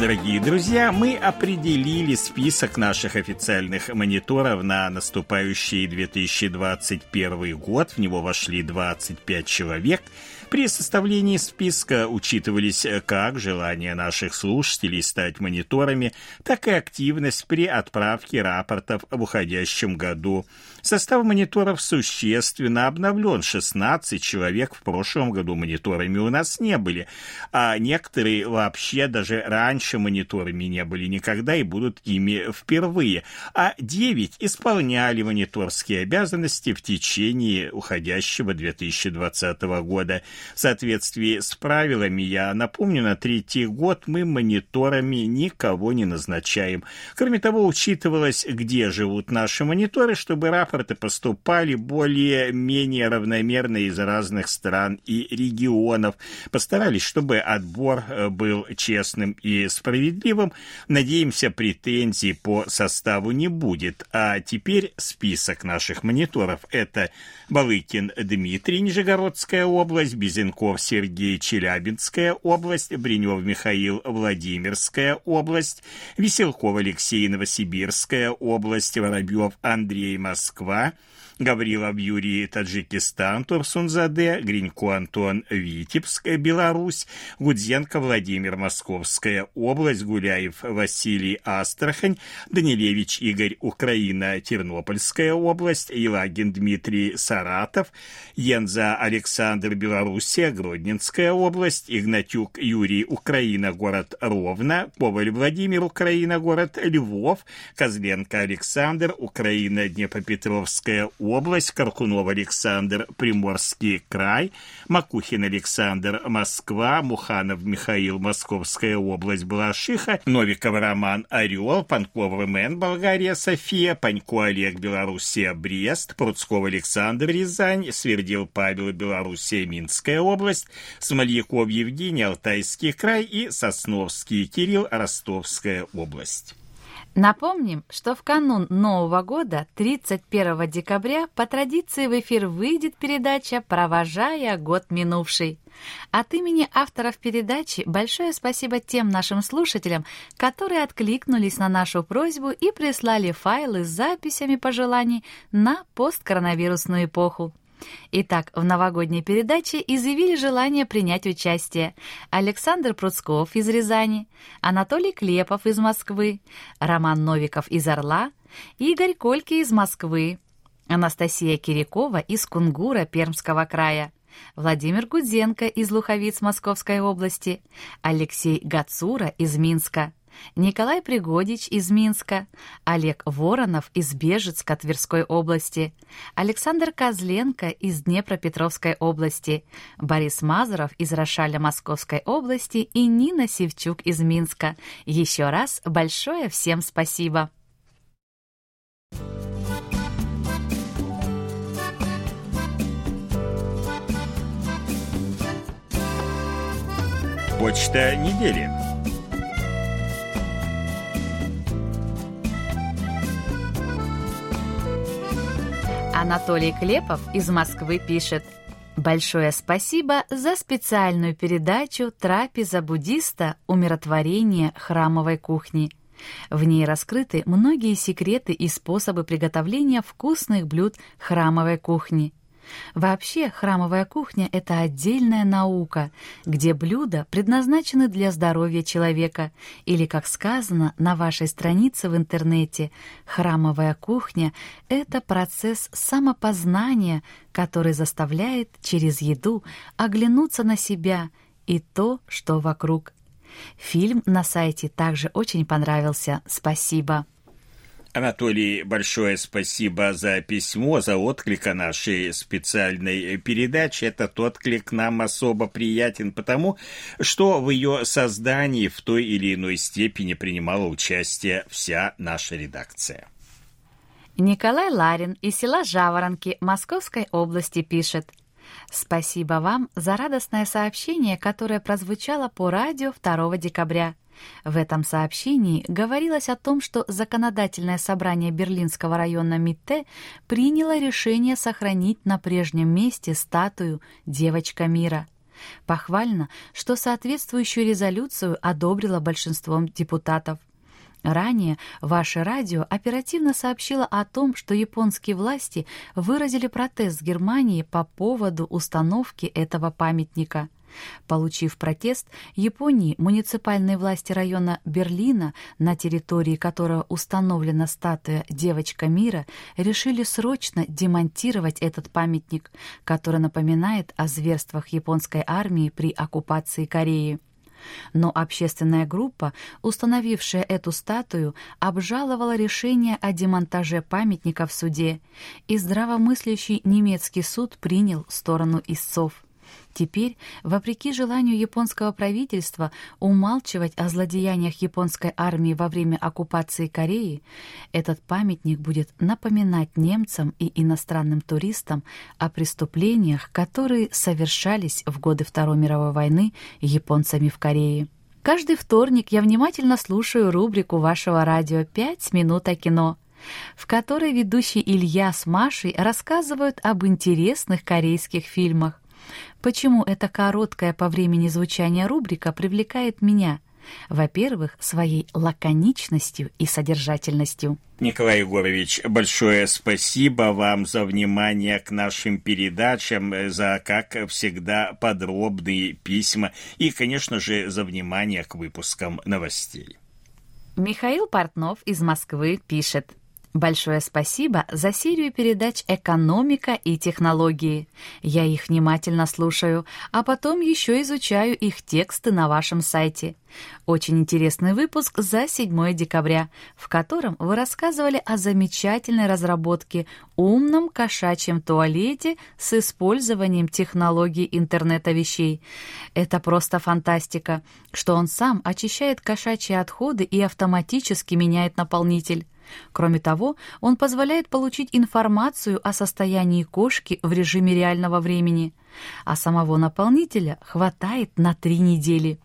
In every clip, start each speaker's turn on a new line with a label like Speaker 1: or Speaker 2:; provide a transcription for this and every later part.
Speaker 1: Дорогие друзья, мы определили список наших официальных мониторов на наступающий 2021 год. В него вошли 25 человек – при составлении списка учитывались как желание наших слушателей стать мониторами, так и активность при отправке рапортов об уходящем году. Состав мониторов существенно обновлен. 16 человек в прошлом году мониторами у нас не были, а некоторые вообще даже раньше мониторами не были никогда и будут ими впервые. А 9 исполняли мониторские обязанности в течение уходящего 2020 года. В соответствии с правилами, я напомню, на третий год мы мониторами никого не назначаем. Кроме того, учитывалось, где живут наши мониторы, чтобы рапорты поступали более-менее равномерно из разных стран и регионов. Постарались, чтобы отбор э, был честным и справедливым. Надеемся, претензий по составу не будет. А теперь список наших мониторов. Это Балыкин Дмитрий, Нижегородская область, Безенков Сергей, Челябинская область, Бринев Михаил, Владимирская область, Веселков Алексей, Новосибирская область, Воробьев Андрей, Москва, Quebec Гаврилов Юрий, Таджикистан, Турсунзаде, Гринько Антон, Витебск, Беларусь, Гудзенко Владимир, Московская область, Гуляев Василий, Астрахань, Данилевич Игорь, Украина, Тернопольская область, Елагин Дмитрий, Саратов, Янза Александр, Белоруссия, Гродненская область, Игнатюк Юрий, Украина, город Ровно, Коваль Владимир, Украина, город Львов, Козленко Александр, Украина, Днепропетровская область, область, Каркунов Александр, Приморский край, Макухин Александр, Москва, Муханов Михаил, Московская область, Балашиха, Новиков Роман, Орел, Панков РМН, Болгария, София, Панько Олег, Белоруссия, Брест, Пруцков Александр, Рязань, Свердил Павел, Белоруссия, Минская область, Смольяков Евгений, Алтайский край и Сосновский Кирилл, Ростовская область.
Speaker 2: Напомним, что в канун Нового года, 31 декабря, по традиции в эфир выйдет передача «Провожая год минувший». От имени авторов передачи большое спасибо тем нашим слушателям, которые откликнулись на нашу просьбу и прислали файлы с записями пожеланий на посткоронавирусную эпоху. Итак, в новогодней передаче изъявили желание принять участие Александр Пруцков из Рязани, Анатолий Клепов из Москвы, Роман Новиков из Орла, Игорь Кольки из Москвы, Анастасия Кирякова из Кунгура Пермского края, Владимир Гудзенко из Луховиц Московской области, Алексей Гацура из Минска, Николай Пригодич из Минска, Олег Воронов из Бежецка Тверской области, Александр Козленко из Днепропетровской области, Борис Мазуров из Рошаля Московской области и Нина Севчук из Минска. Еще раз большое всем спасибо.
Speaker 1: Почта недели.
Speaker 2: Анатолий Клепов из Москвы пишет Большое спасибо за специальную передачу «Трапеза буддиста. Умиротворение храмовой кухни». В ней раскрыты многие секреты и способы приготовления вкусных блюд храмовой кухни. Вообще, храмовая кухня – это отдельная наука, где блюда предназначены для здоровья человека, или, как сказано на вашей странице в интернете, храмовая кухня – это процесс самопознания, который заставляет через еду оглянуться на себя и то, что вокруг. Фильм на сайте также очень понравился. Спасибо.
Speaker 1: Анатолий, большое спасибо за письмо, за отклик о нашей специальной передаче. Этот отклик нам особо приятен, потому что в ее создании в той или иной степени принимала участие вся наша редакция.
Speaker 2: Николай Ларин из села Жаворонки Московской области пишет. Спасибо вам за радостное сообщение, которое прозвучало по радио 2 декабря. В этом сообщении говорилось о том, что законодательное собрание Берлинского района МИТТЕ приняло решение сохранить на прежнем месте статую «Девочка мира». Похвально, что соответствующую резолюцию одобрило большинством депутатов. Ранее ваше радио оперативно сообщило о том, что японские власти выразили протест Германии по поводу установки этого памятника. Получив протест, Японии муниципальные власти района Берлина, на территории которого установлена статуя «Девочка мира», решили срочно демонтировать этот памятник, который напоминает о зверствах японской армии при оккупации Кореи. Но общественная группа, установившая эту статую, обжаловала решение о демонтаже памятника в суде, и здравомыслящий немецкий суд принял сторону истцов. Теперь, вопреки желанию японского правительства умалчивать о злодеяниях японской армии во время оккупации Кореи, этот памятник будет напоминать немцам и иностранным туристам о преступлениях, которые совершались в годы Второй мировой войны японцами в Корее. Каждый вторник я внимательно слушаю рубрику вашего радио «Пять минут о кино», в которой ведущий Илья с Машей рассказывают об интересных корейских фильмах. Почему эта короткая по времени звучания рубрика привлекает меня? Во-первых, своей лаконичностью и содержательностью.
Speaker 1: Николай Егорович, большое спасибо вам за внимание к нашим передачам, за, как всегда, подробные письма и, конечно же, за внимание к выпускам новостей.
Speaker 2: Михаил Портнов из Москвы пишет. Большое спасибо за серию передач «Экономика и технологии». Я их внимательно слушаю, а потом еще изучаю их тексты на вашем сайте. Очень интересный выпуск за 7 декабря, в котором вы рассказывали о замечательной разработке умном кошачьем туалете с использованием технологий интернета вещей. Это просто фантастика, что он сам очищает кошачьи отходы и автоматически меняет наполнитель. Кроме того, он позволяет получить информацию о состоянии кошки в режиме реального времени, а самого наполнителя хватает на три недели.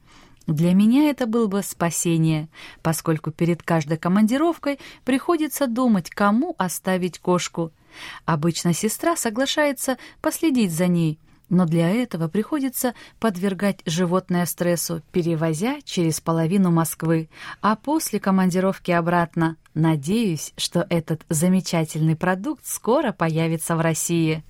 Speaker 2: Для меня это было бы спасение, поскольку перед каждой командировкой приходится думать, кому оставить кошку. Обычно сестра соглашается последить за ней, но для этого приходится подвергать животное стрессу, перевозя через половину Москвы, а после командировки обратно. Надеюсь, что этот замечательный продукт скоро появится в России.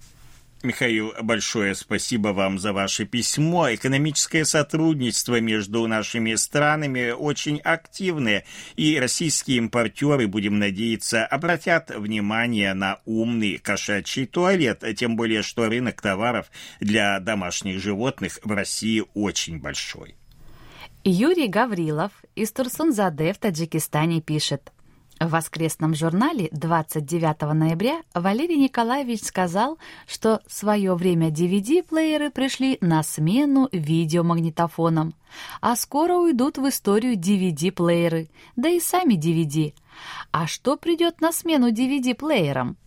Speaker 1: Михаил, большое спасибо вам за ваше письмо. Экономическое сотрудничество между нашими странами очень активное, и российские импортеры, будем надеяться, обратят внимание на умный кошачий туалет, тем более, что рынок товаров для домашних животных в России очень большой.
Speaker 2: Юрий Гаврилов из Турсунзаде в Таджикистане пишет – в воскресном журнале 29 ноября Валерий Николаевич сказал, что в свое время DVD-плееры пришли на смену видеомагнитофонам, а скоро уйдут в историю DVD-плееры, да и сами DVD. А что придет на смену DVD-плеерам?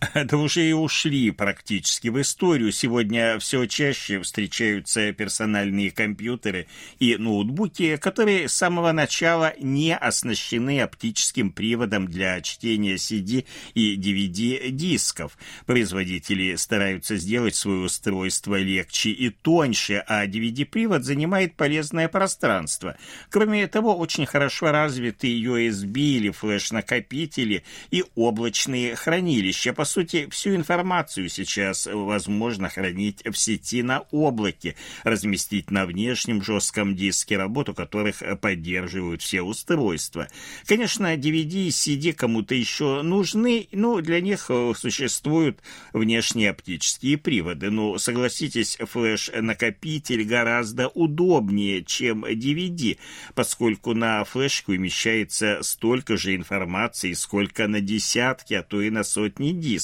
Speaker 1: да уже и ушли практически в историю. Сегодня все чаще встречаются персональные компьютеры и ноутбуки, которые с самого начала не оснащены оптическим приводом для чтения CD и DVD-дисков. Производители стараются сделать свое устройство легче и тоньше, а DVD-привод занимает полезное пространство. Кроме того, очень хорошо развиты USB или флеш-накопители и облачные хранилища, по сути, всю информацию сейчас возможно хранить в сети на облаке, разместить на внешнем жестком диске, работу которых поддерживают все устройства. Конечно, DVD и CD кому-то еще нужны, но для них существуют внешние оптические приводы. Но, согласитесь, флеш-накопитель гораздо удобнее, чем DVD, поскольку на флешке умещается столько же информации, сколько на десятки, а то и на сотни дисков.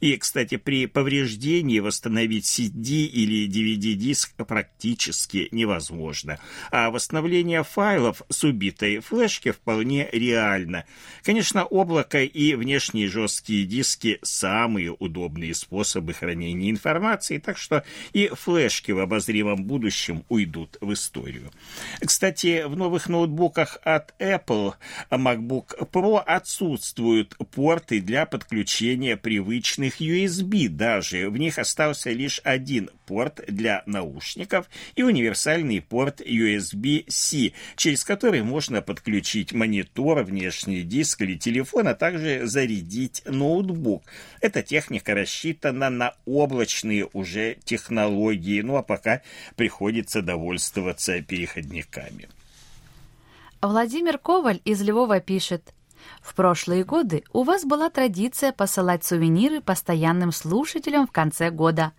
Speaker 1: И, кстати, при повреждении восстановить CD или DVD-диск практически невозможно. А восстановление файлов с убитой флешки вполне реально. Конечно, облако и внешние жесткие диски – самые удобные способы хранения информации, так что и флешки в обозримом будущем уйдут в историю. Кстати, в новых ноутбуках от Apple MacBook Pro отсутствуют порты для подключения привычных USB даже. В них остался лишь один порт для наушников и универсальный порт USB-C, через который можно подключить монитор, внешний диск или телефон, а также зарядить ноутбук. Эта техника рассчитана на облачные уже технологии, ну а пока приходится довольствоваться переходниками.
Speaker 2: Владимир Коваль из Львова пишет. В прошлые годы у вас была традиция посылать сувениры постоянным слушателям в конце года.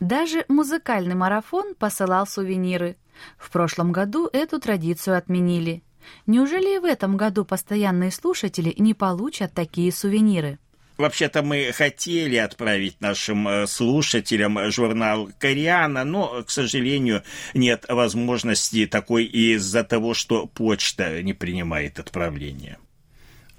Speaker 2: Даже музыкальный марафон посылал сувениры. В прошлом году эту традицию отменили. Неужели и в этом году постоянные слушатели не получат такие сувениры?
Speaker 1: Вообще-то мы хотели отправить нашим э, слушателям журнал «Кориана», но, к сожалению, нет возможности такой из-за того, что почта не принимает отправление.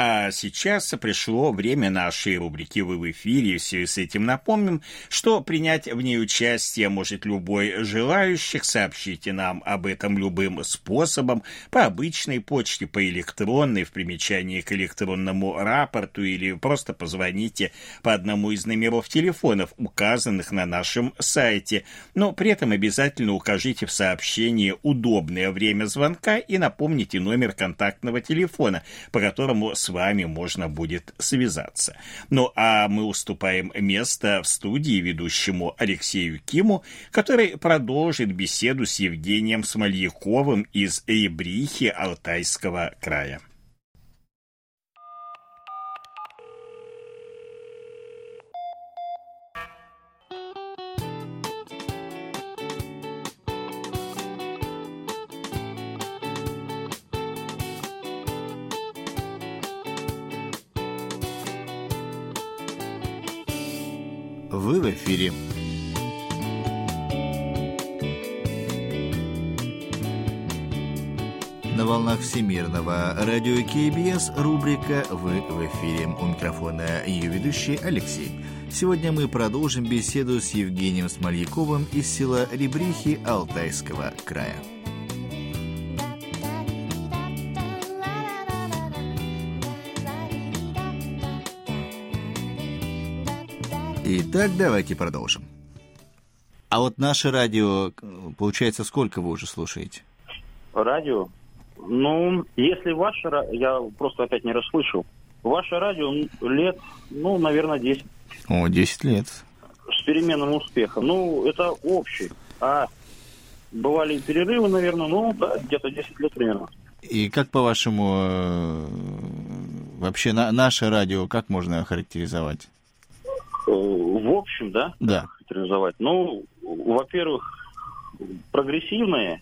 Speaker 1: А сейчас пришло время нашей рубрики «Вы в эфире», все с этим напомним, что принять в ней участие может любой желающих. Сообщите нам об этом любым способом, по обычной почте, по электронной, в примечании к электронному рапорту или просто позвоните по одному из номеров телефонов, указанных на нашем сайте. Но при этом обязательно укажите в сообщении удобное время звонка и напомните номер контактного телефона, по которому с вами можно будет связаться. Ну а мы уступаем место в студии ведущему Алексею Киму, который продолжит беседу с Евгением Смольяковым из Эйбрихи Алтайского края.
Speaker 3: Всемирного радио КБС рубрика «Вы в эфире». У микрофона ее ведущий Алексей. Сегодня мы продолжим беседу с Евгением Смольяковым из села Ребрихи Алтайского края. Итак, давайте продолжим. А вот наше радио, получается, сколько вы уже слушаете?
Speaker 4: Радио? Ну, если ваше, я просто опять не расслышал. Ваше радио лет, ну, наверное, 10.
Speaker 3: О, 10 лет.
Speaker 4: С переменным успехом. Ну, это общий. А бывали перерывы, наверное, ну, да, где-то 10 лет примерно.
Speaker 3: И как, по-вашему, э, вообще на, наше радио, как можно охарактеризовать?
Speaker 4: Э, в общем, да?
Speaker 3: Да.
Speaker 4: Характеризовать. Ну, во-первых, прогрессивное,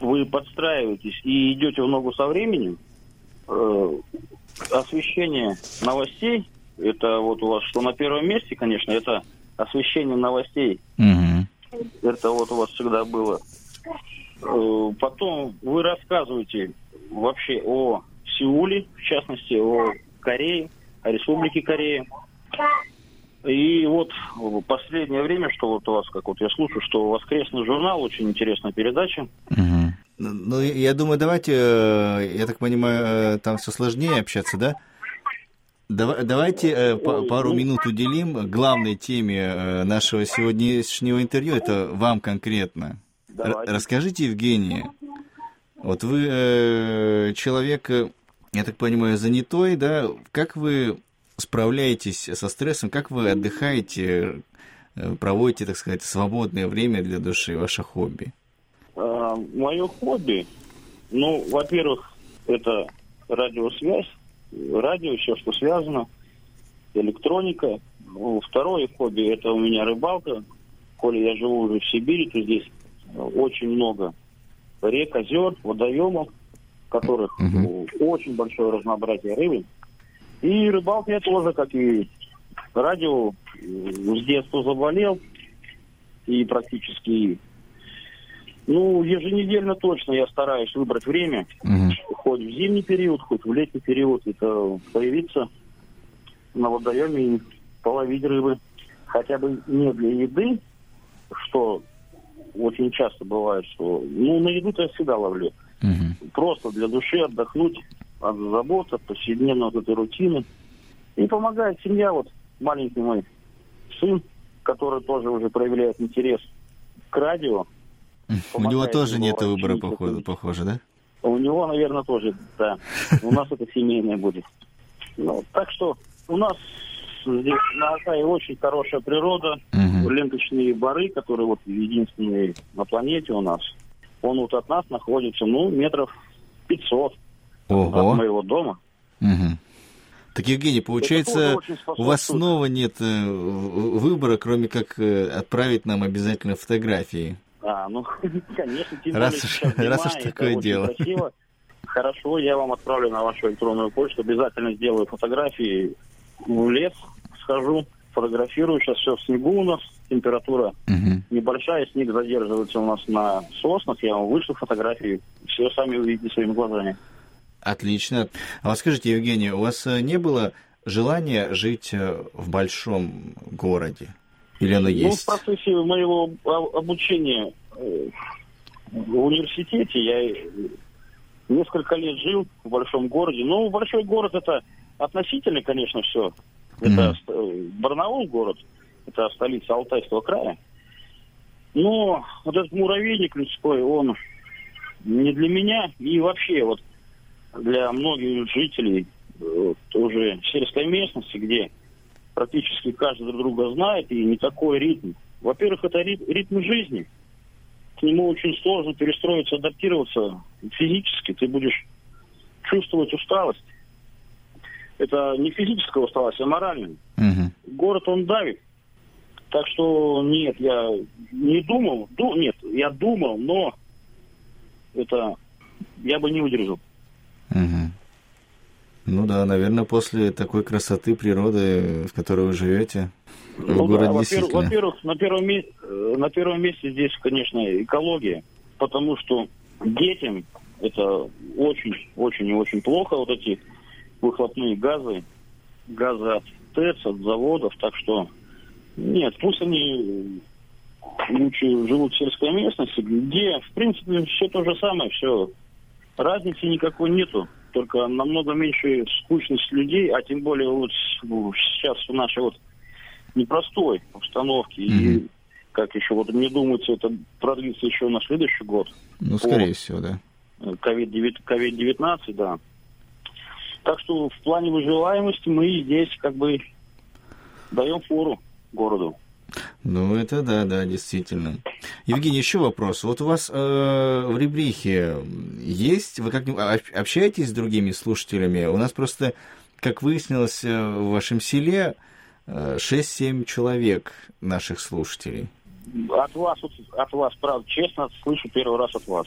Speaker 4: вы подстраиваетесь и идете в ногу со временем. Э, освещение новостей, это вот у вас что на первом месте, конечно, это освещение новостей.
Speaker 3: Угу.
Speaker 4: Это вот у вас всегда было. Э, потом вы рассказываете вообще о Сеуле, в частности, о Корее, о Республике Корея. И вот в последнее время, что вот у вас, как вот я слушаю, что воскресный журнал, очень интересная передача.
Speaker 3: Угу. Ну, я думаю, давайте, э, я так понимаю, э, там все сложнее общаться, да? Давайте э, пару минут уделим главной теме нашего сегодняшнего интервью. Это вам конкретно. Давайте. Расскажите, Евгений, вот вы человек, я так понимаю, занятой, да? Как вы справляетесь со стрессом, как вы отдыхаете, э, проводите, так сказать, свободное время для души, ваше хобби?
Speaker 4: А, мое хобби, ну, во-первых, это радиосвязь, радио, все, что связано, электроника. Ну, второе хобби – это у меня рыбалка. Коли я живу уже в Сибири, то здесь очень много рек, озер, водоемов, в которых угу. очень большое разнообразие рыбы. И рыбалка я тоже, как и радио, с детства заболел. И практически, ну, еженедельно точно я стараюсь выбрать время. Угу. Хоть в зимний период, хоть в летний период, это появиться на водоеме и половить рыбы. Хотя бы не для еды, что очень часто бывает, что... Ну, на еду-то я всегда ловлю. Угу. Просто для души отдохнуть от забот, от повседневной вот этой рутины. И помогает семья, вот маленький мой сын, который тоже уже проявляет интерес к радио.
Speaker 3: У него тоже нет выбора, походу, похоже, да?
Speaker 4: У него, наверное, тоже, да. У нас это семейное будет. Ну, так что у нас здесь на Алтае очень хорошая природа, угу. ленточные бары, которые вот единственные на планете у нас. Он вот от нас находится, ну, метров 500 Ого. от моего дома.
Speaker 3: Угу. Так, Евгений, получается, у вас снова нет э, выбора, кроме как э, отправить нам обязательно фотографии.
Speaker 4: А, ну, конечно, тем
Speaker 3: раз уж, раз уж такое дело. Красиво.
Speaker 4: Хорошо, я вам отправлю на вашу электронную почту, обязательно сделаю фотографии в лес, схожу, фотографирую. Сейчас все в снегу у нас, температура угу. небольшая, снег задерживается у нас на соснах. Я вам вышлю фотографии, все сами увидите своими глазами.
Speaker 3: Отлично. А вот скажите, Евгений, у вас э, не было желания жить э, в большом городе? Или оно есть?
Speaker 4: Ну, в процессе моего обучения э, в университете я несколько лет жил в большом городе. Ну, большой город это относительно, конечно, все. Это mm. Барнаул город, это столица Алтайского края. Но вот этот муравейник людской, он не для меня и вообще вот для многих жителей э, уже сельской местности, где практически каждый друг друга знает и не такой ритм. Во-первых, это ритм, жизни. К нему очень сложно перестроиться, адаптироваться физически. Ты будешь чувствовать усталость это не физическая усталость, а моральная. Угу. Город, он давит. Так что нет, я не думал, ду, нет, я думал, но это я бы не удержал.
Speaker 3: Угу. Ну да, наверное, после такой красоты природы, в которой вы живете, ну, город да,
Speaker 4: действительно... Во-первых, на первом, э, на первом месте здесь, конечно, экология, потому что детям это очень, очень и очень плохо, вот эти выхлопные газы, газы от ТЭЦ, от заводов, так что нет, пусть они лучше живут в сельской местности, где, в принципе, все то же самое, все. Разницы никакой нету, только намного меньше скучность людей, а тем более вот сейчас в нашей вот непростой обстановке. Mm-hmm. И как еще, вот мне думается, это продлится еще на следующий год.
Speaker 3: Ну, скорее всего, да.
Speaker 4: COVID-19, да. Так что в плане выживаемости мы здесь как бы даем фору городу.
Speaker 3: Ну, это да, да, действительно. Евгений, еще вопрос. Вот у вас э, в Ребрихе есть, вы как общаетесь с другими слушателями? У нас просто, как выяснилось, э, в вашем селе 6-7 э, человек наших слушателей.
Speaker 4: От вас, от вас, правда, честно, слышу первый раз от вас.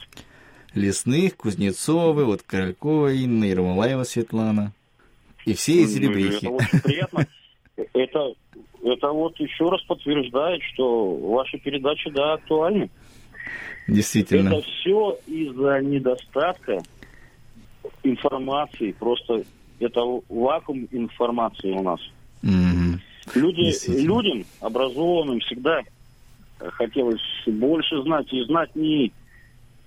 Speaker 3: Лесных, Кузнецовы, вот Королькова Инна, Ермолаева Светлана. И все из Ребрихи.
Speaker 4: Это очень приятно. Это, это вот еще раз подтверждает, что ваши передачи, да, актуальны.
Speaker 3: Действительно.
Speaker 4: Это все из-за недостатка информации. Просто это вакуум информации у нас. Mm-hmm. Люди, людям, образованным, всегда хотелось больше знать. И знать не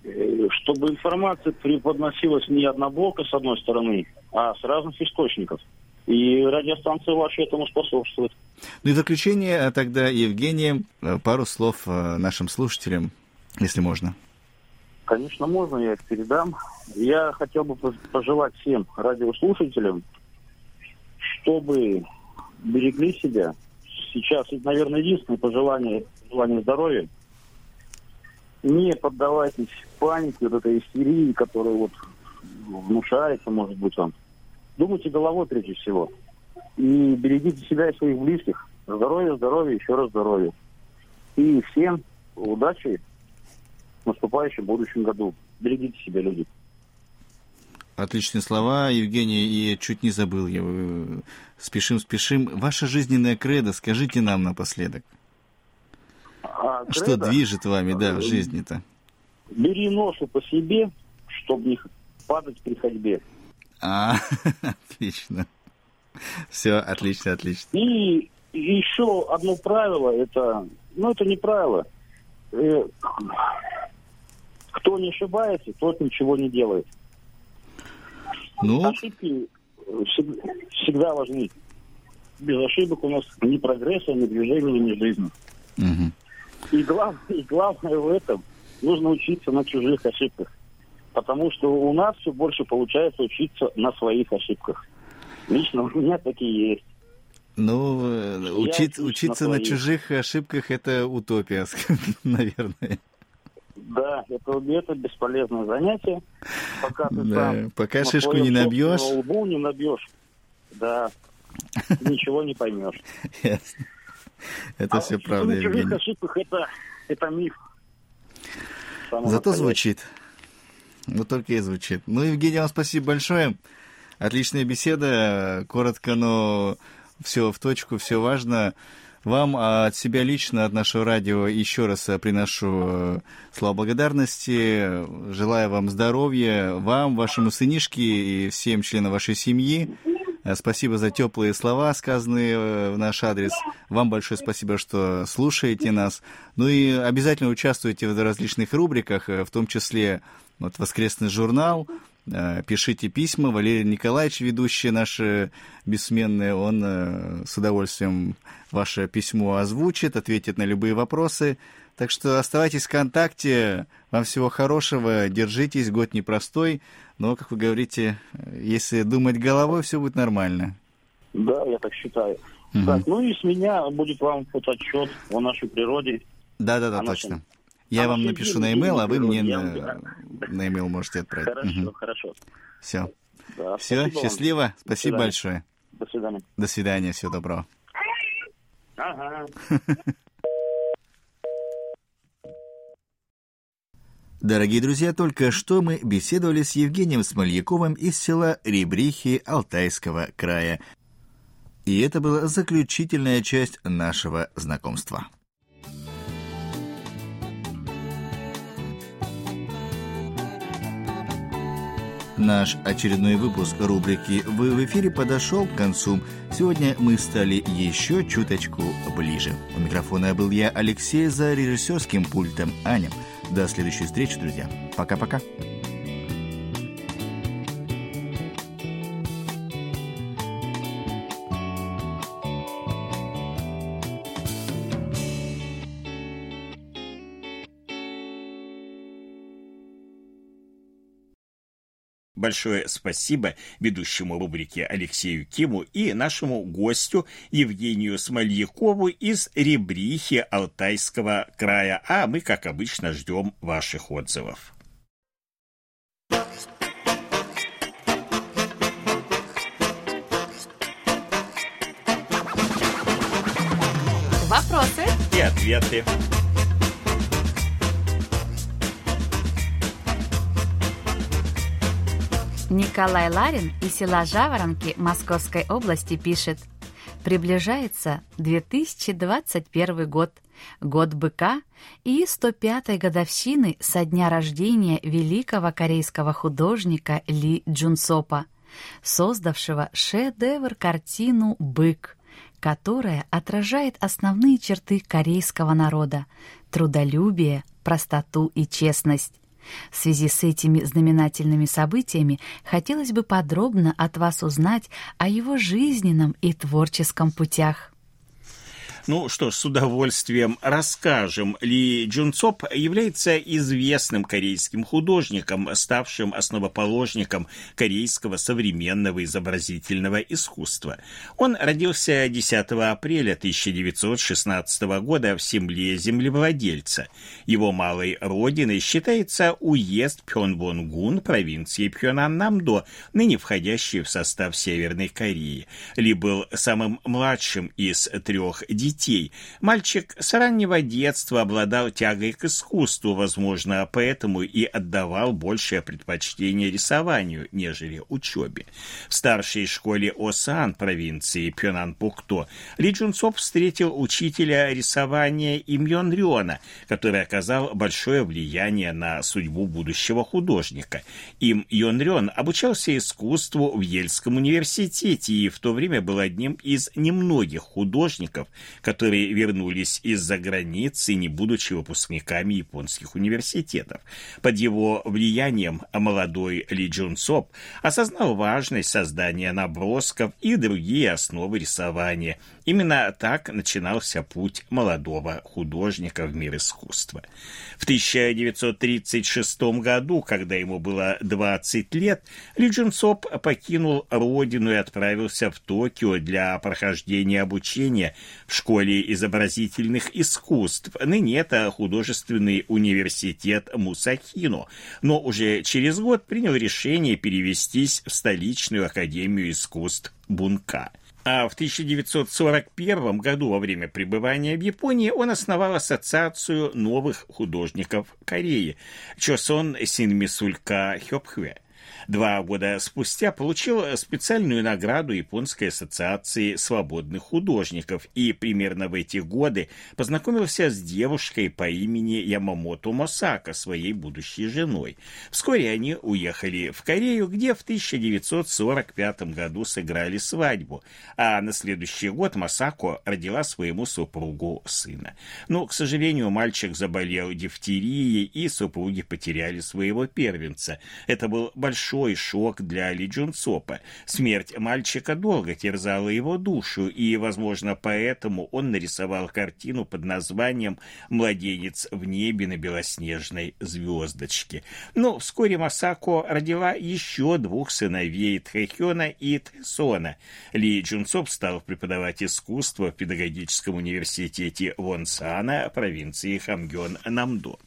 Speaker 4: Э, чтобы информация преподносилась не однобоко, с одной стороны, а с разных источников. И радиостанция ваша этому способствует.
Speaker 3: Ну и в заключение э, тогда, Евгений, э, пару слов нашим слушателям, если можно.
Speaker 4: Конечно, можно, я их передам. Я хотел бы пожелать всем радиослушателям, чтобы берегли себя. Сейчас, наверное, единственное пожелание, желание здоровья. Не поддавайтесь панике, вот этой истерии, которая вот внушается, может быть, вам. Думайте головой прежде всего. И берегите себя и своих близких. Здоровья, здоровья, еще раз здоровья. И всем удачи в наступающем будущем году. Берегите себя, люди.
Speaker 3: Отличные слова, Евгений, и чуть не забыл я. Спешим, спешим. Ваша жизненная кредо, скажите нам напоследок. А, кредо, Что движет вами, да, в жизни-то?
Speaker 4: Бери ношу по себе, чтобы не падать при ходьбе.
Speaker 3: А, отлично. Все, отлично, отлично.
Speaker 4: И еще одно правило, это, ну, это не правило. Э, кто не ошибается, тот ничего не делает. Ну? Ошибки всегда важны. Без ошибок у нас ни прогресса, ни движения, ни жизни. Угу. И, главное, и главное в этом, нужно учиться на чужих ошибках. Потому что у нас все больше получается учиться на своих ошибках. Лично у меня такие есть.
Speaker 3: Ну, учить, учиться на, на чужих ошибках это утопия, наверное.
Speaker 4: Да, это, это бесполезное занятие. Пока ты да,
Speaker 3: сам пока шишку не набьешь.
Speaker 4: лбу не набьешь. Да, ничего не поймешь.
Speaker 3: Ясно. Это а все правда, Евгений.
Speaker 4: ошибках это, это миф.
Speaker 3: Зато звучит. Вот только и звучит. Ну, Евгений, вам спасибо большое. Отличная беседа. Коротко, но все в точку, все важно. Вам а, от себя лично, от нашего радио, еще раз а, приношу э, слова благодарности. Желаю вам здоровья, вам, вашему сынишке и всем членам вашей семьи. Спасибо за теплые слова, сказанные в наш адрес. Вам большое спасибо, что слушаете нас. Ну и обязательно участвуйте в различных рубриках, в том числе вот «Воскресный журнал», Э, пишите письма. Валерий Николаевич, ведущий наш бессменный, он э, с удовольствием ваше письмо озвучит, ответит на любые вопросы. Так что оставайтесь в контакте. Вам всего хорошего. Держитесь. Год непростой. Но, как вы говорите, если думать головой, все будет нормально.
Speaker 4: Да, я так считаю. Угу. Так, ну и с меня будет вам фотоотчет о нашей природе.
Speaker 3: Да-да-да, точно. Нашем я а вам напишу на e-mail, а вы мне на, на e-mail можете отправить.
Speaker 4: Хорошо, угу. хорошо.
Speaker 3: Все. Да, Все, счастливо. Вам. Спасибо
Speaker 4: До
Speaker 3: большое.
Speaker 4: До свидания.
Speaker 3: До свидания, всего доброго.
Speaker 4: Ага.
Speaker 3: Дорогие друзья, только что мы беседовали с Евгением Смольяковым из села Ребрихи Алтайского края. И это была заключительная часть нашего знакомства. Наш очередной выпуск рубрики «Вы в эфире» подошел к концу. Сегодня мы стали еще чуточку ближе. У микрофона был я, Алексей, за режиссерским пультом Аня. До следующей встречи, друзья. Пока-пока.
Speaker 1: Большое спасибо ведущему рубрики Алексею Киму и нашему гостю Евгению Смольякову из Ребрихи Алтайского края. А мы, как обычно, ждем ваших отзывов.
Speaker 2: Вопросы
Speaker 1: и ответы.
Speaker 2: Николай Ларин из села Жаворонки Московской области пишет. Приближается 2021 год, год быка и 105-й годовщины со дня рождения великого корейского художника Ли Джунсопа, создавшего шедевр-картину «Бык», которая отражает основные черты корейского народа – трудолюбие, простоту и честность. В связи с этими знаменательными событиями хотелось бы подробно от вас узнать о его жизненном и творческом путях.
Speaker 1: Ну что ж, с удовольствием расскажем. Ли Джунцоп является известным корейским художником, ставшим основоположником корейского современного изобразительного искусства. Он родился 10 апреля 1916 года в семье землевладельца. Его малой родиной считается уезд Пхёнвонгун провинции Пхёнан-Намдо, ныне входящий в состав Северной Кореи. Ли был самым младшим из трех детей. Мальчик с раннего детства обладал тягой к искусству, возможно, поэтому и отдавал большее предпочтение рисованию, нежели учебе. В старшей школе Осан провинции Пёнан-Пукто Ли Джунсоп встретил учителя рисования Им Йон Рёна, который оказал большое влияние на судьбу будущего художника. Им Йон Рён обучался искусству в Йельском университете и в то время был одним из немногих художников, которые вернулись из-за границы, не будучи выпускниками японских университетов. Под его влиянием молодой Ли Джун Соп осознал важность создания набросков и другие основы рисования. Именно так начинался путь молодого художника в мир искусства. В 1936 году, когда ему было 20 лет, Ли Джун Соп покинул родину и отправился в Токио для прохождения обучения в школе изобразительных искусств. Ныне это художественный университет Мусахино, но уже через год принял решение перевестись в столичную академию искусств Бунка. А в 1941 году, во время пребывания в Японии, он основал Ассоциацию новых художников Кореи Чосон Синмисулька Хёпхве – Два года спустя получил специальную награду Японской ассоциации свободных художников и примерно в эти годы познакомился с девушкой по имени Ямамото Мосака, своей будущей женой. Вскоре они уехали в Корею, где в 1945 году сыграли свадьбу, а на следующий год Масако родила своему супругу сына. Но, к сожалению, мальчик заболел дифтерией, и супруги потеряли своего первенца. Это был большой большой шок для Ли Джунсопа. Смерть мальчика долго терзала его душу, и, возможно, поэтому он нарисовал картину под названием «Младенец в небе на белоснежной звездочке». Но вскоре Масако родила еще двух сыновей Тхэхёна и Тхэсона. Ли Джунсоп стал преподавать искусство в педагогическом университете Вонсана провинции Хамгён-Намдо.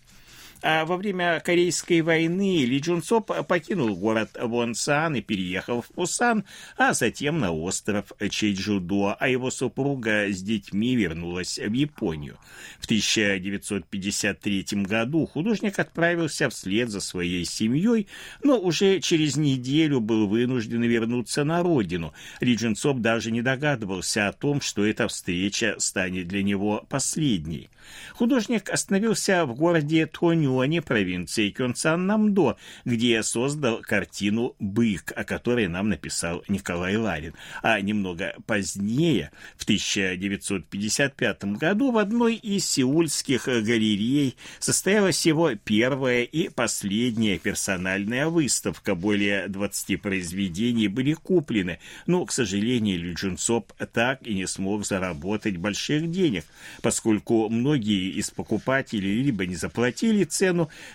Speaker 1: А во время Корейской войны Ли Джун Соп покинул город Вонсан и переехал в Пусан, а затем на остров Чейджудо, а его супруга с детьми вернулась в Японию. В 1953 году художник отправился вслед за своей семьей, но уже через неделю был вынужден вернуться на родину. Ли Джун Соп даже не догадывался о том, что эта встреча станет для него последней. Художник остановился в городе Тонюане провинции Кёнсан-Намдо, где создал картину «Бык», о которой нам написал Николай Ларин. А немного позднее, в 1955 году, в одной из сеульских галерей состоялась его первая и последняя персональная выставка. Более 20 произведений были куплены, но, к сожалению, Ли Джунсоп так и не смог заработать больших денег, поскольку Многие из покупателей либо не заплатили цену,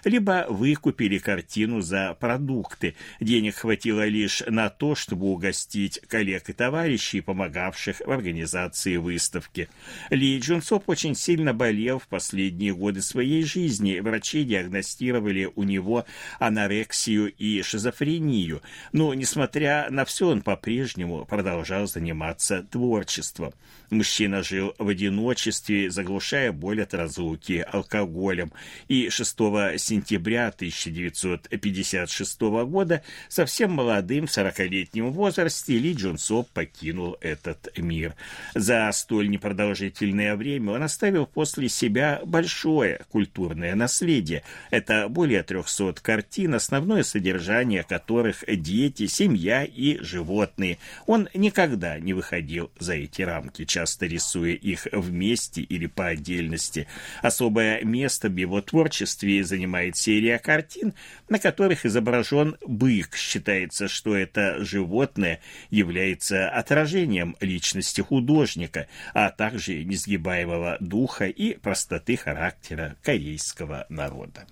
Speaker 1: либо выкупили картину за продукты. Денег хватило лишь на то, чтобы угостить коллег и товарищей, помогавших в организации выставки. Ли Джунсоп очень сильно болел в последние годы своей жизни. Врачи диагностировали у него анорексию и шизофрению. Но, несмотря на все, он по-прежнему продолжал заниматься творчеством. Мужчина жил в одиночестве, заглушая боль от разлуки алкоголем, и 6 сентября 1956 года совсем молодым в 40-летнем возрасте Ли Джун Соп покинул этот мир. За столь непродолжительное время он оставил после себя большое культурное наследие. Это более 300 картин, основное содержание которых дети, семья и животные. Он никогда не выходил за эти рамки часто рисуя их вместе или по отдельности. Особое место в его творчестве занимает серия картин, на которых изображен бык. Считается, что это животное является отражением личности художника, а также несгибаемого духа и простоты характера корейского народа.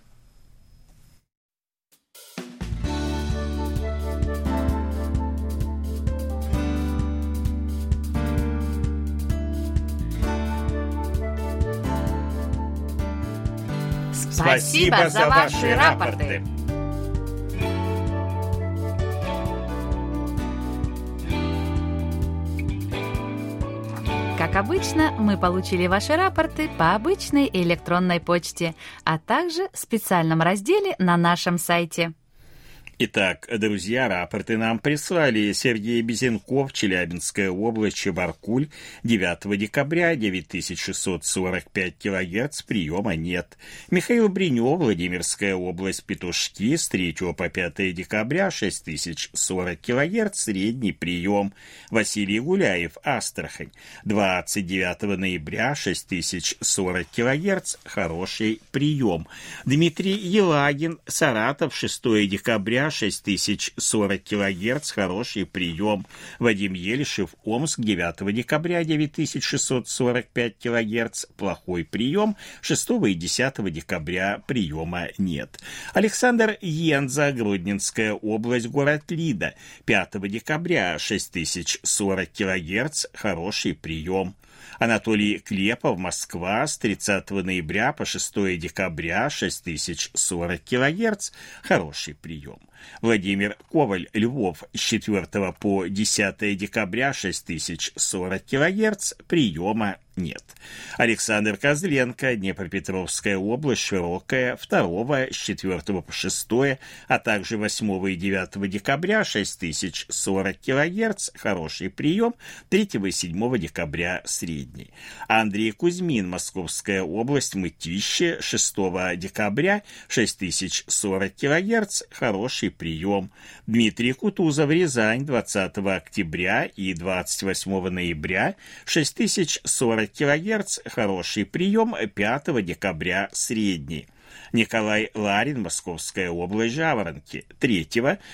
Speaker 2: Спасибо за ваши рапорты. Как обычно, мы получили ваши рапорты по обычной электронной почте, а также в специальном разделе на нашем сайте.
Speaker 1: Итак, друзья, рапорты нам прислали Сергей Безенков, Челябинская область, Чебаркуль, 9 декабря, 9645 килогерц, приема нет. Михаил Бринев, Владимирская область, Петушки, с 3 по 5 декабря, 6040 килогерц, средний прием. Василий Гуляев, Астрахань, 29 ноября, 6040 килогерц, хороший прием. Дмитрий Елагин, Саратов, 6 декабря, 6040 кГц, хороший прием. Вадим Елишев, Омск, 9 декабря, 9645 кГц, плохой прием. 6 и 10 декабря приема нет. Александр Йенза, Гродненская область, город Лида, 5 декабря, 6040 кГц, хороший прием. Анатолий Клепов, Москва, с 30 ноября по 6 декабря, 6040 кГц, хороший прием. Владимир Коваль, Львов, с 4 по 10 декабря, 6040 кГц, приема нет. Александр Козленко, Днепропетровская область, Широкая, 2 с 4 по 6, а также 8 и 9 декабря 6040 кГц, хороший прием, 3 и 7 декабря средний. Андрей Кузьмин, Московская область, Мытище, 6 декабря 6040 кГц, хороший прием. Дмитрий Кутузов, Рязань, 20 октября и 28 ноября 6040 кГц хороший прием 5 декабря средний. Николай Ларин, Московская область, Жаворонки. 3,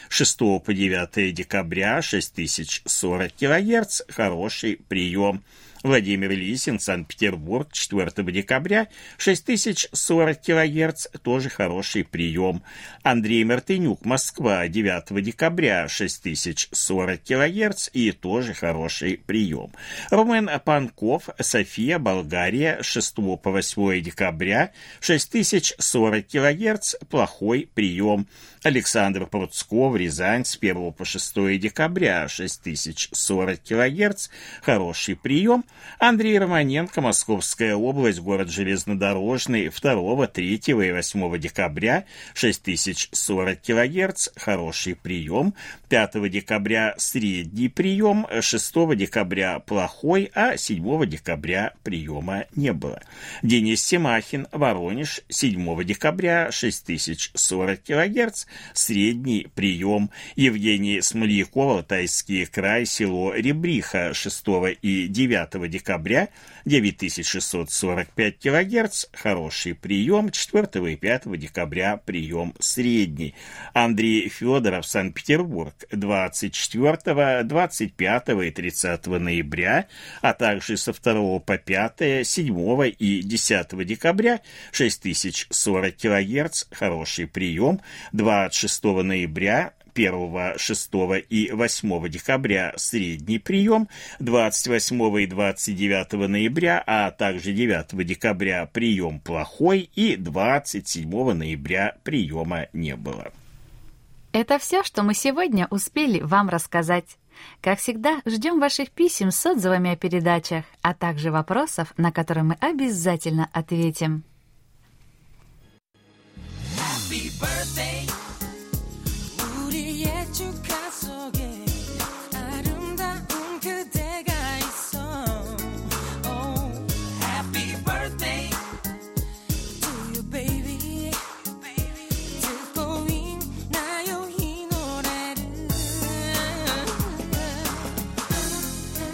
Speaker 1: 6 по 9 декабря 6040 кГц, хороший прием. Владимир Лисин, Санкт-Петербург, 4 декабря, 6040 кГц, тоже хороший прием. Андрей Мартынюк, Москва, 9 декабря, 6040 кГц и тоже хороший прием. Румен Панков, София, Болгария, 6 по 8 декабря, 6040 кГц, плохой прием. Александр Пруцков, Рязань, с 1 по 6 декабря, 6040 кГц, хороший прием. Андрей Романенко, Московская область, город Железнодорожный, 2, 3 и 8 декабря, 6040 кГц, хороший прием. 5 декабря средний прием, 6 декабря плохой, а 7 декабря приема не было. Денис Семахин, Воронеж, 7 декабря, 6040 кГц, средний прием. Евгений Смоляков, Тайский край, село Ребриха, 6 и 9 декабря 9645 кГц, хороший прием, 4 и 5 декабря прием средний. Андрей Федоров, Санкт-Петербург, 24, 25 и 30 ноября, а также со 2 по 5, 7 и 10 декабря 6040 кГц, хороший прием, 26 ноября 1, 6 и 8 декабря средний прием, 28 и 29 ноября, а также 9 декабря прием плохой и 27 ноября приема не было.
Speaker 2: Это все, что мы сегодня успели вам рассказать. Как всегда, ждем ваших писем с отзывами о передачах, а также вопросов, на которые мы обязательно ответим. Happy birthday